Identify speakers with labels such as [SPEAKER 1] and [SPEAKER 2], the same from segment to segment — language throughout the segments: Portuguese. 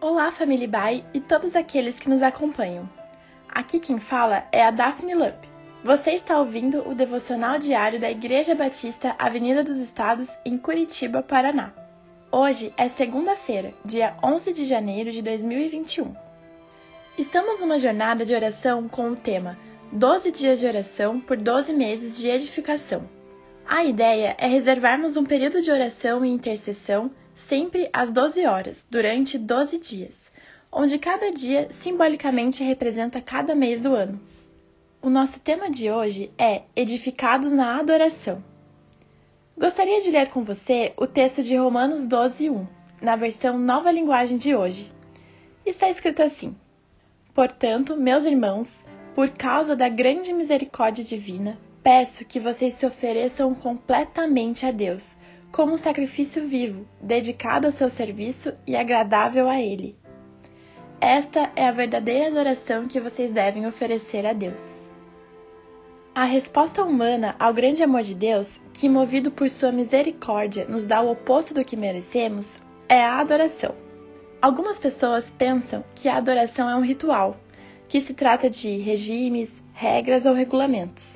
[SPEAKER 1] Olá, família Bai e todos aqueles que nos acompanham. Aqui quem fala é a Daphne Lamp. Você está ouvindo o devocional diário da Igreja Batista Avenida dos Estados, em Curitiba, Paraná. Hoje é segunda-feira, dia 11 de janeiro de 2021. Estamos numa jornada de oração com o tema 12 dias de oração por 12 meses de edificação. A ideia é reservarmos um período de oração e intercessão sempre às 12 horas, durante 12 dias, onde cada dia simbolicamente representa cada mês do ano. O nosso tema de hoje é Edificados na Adoração. Gostaria de ler com você o texto de Romanos 12, 1, na versão Nova Linguagem de hoje. Está escrito assim: Portanto, meus irmãos, por causa da grande misericórdia divina, peço que vocês se ofereçam completamente a Deus como um sacrifício vivo, dedicado ao seu serviço e agradável a Ele. Esta é a verdadeira adoração que vocês devem oferecer a Deus. A resposta humana ao grande amor de Deus, que movido por sua misericórdia nos dá o oposto do que merecemos, é a adoração. Algumas pessoas pensam que a adoração é um ritual, que se trata de regimes, regras ou regulamentos.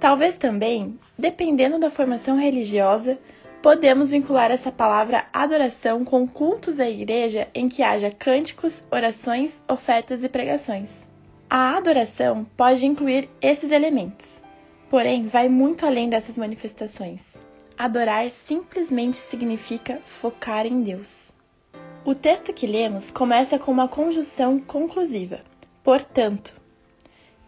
[SPEAKER 1] Talvez também, dependendo da formação religiosa, podemos vincular essa palavra adoração com cultos da igreja em que haja cânticos, orações, ofertas e pregações. A adoração pode incluir esses elementos, porém vai muito além dessas manifestações. Adorar simplesmente significa focar em Deus. O texto que lemos começa com uma conjunção conclusiva, portanto.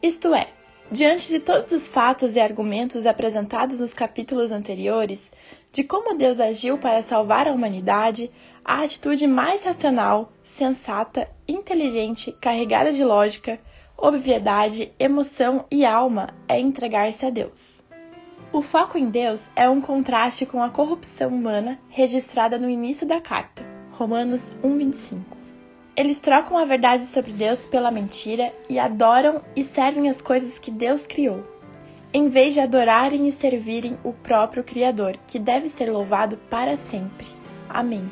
[SPEAKER 1] Isto é, Diante de todos os fatos e argumentos apresentados nos capítulos anteriores, de como Deus agiu para salvar a humanidade, a atitude mais racional, sensata, inteligente, carregada de lógica, obviedade, emoção e alma é entregar-se a Deus. O foco em Deus é um contraste com a corrupção humana registrada no início da carta, Romanos 1:25. Eles trocam a verdade sobre Deus pela mentira e adoram e servem as coisas que Deus criou, em vez de adorarem e servirem o próprio Criador, que deve ser louvado para sempre. Amém.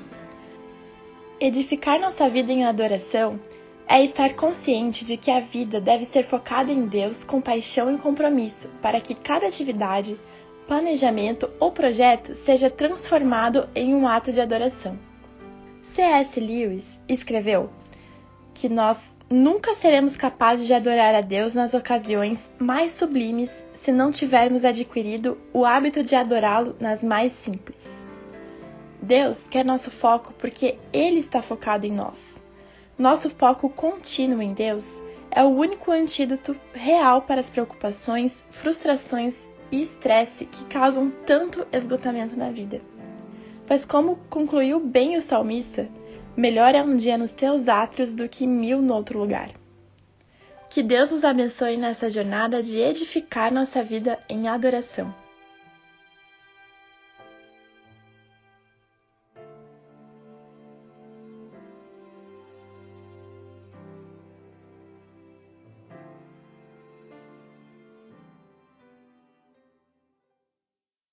[SPEAKER 1] Edificar nossa vida em adoração é estar consciente de que a vida deve ser focada em Deus com paixão e compromisso, para que cada atividade, planejamento ou projeto seja transformado em um ato de adoração. C.S. Lewis escreveu que nós nunca seremos capazes de adorar a Deus nas ocasiões mais sublimes se não tivermos adquirido o hábito de adorá-lo nas mais simples. Deus quer nosso foco porque Ele está focado em nós. Nosso foco contínuo em Deus é o único antídoto real para as preocupações, frustrações e estresse que causam tanto esgotamento na vida. Pois, como concluiu bem o salmista, melhor é um dia nos teus átrios do que mil no outro lugar. Que Deus nos abençoe nessa jornada de edificar nossa vida em adoração.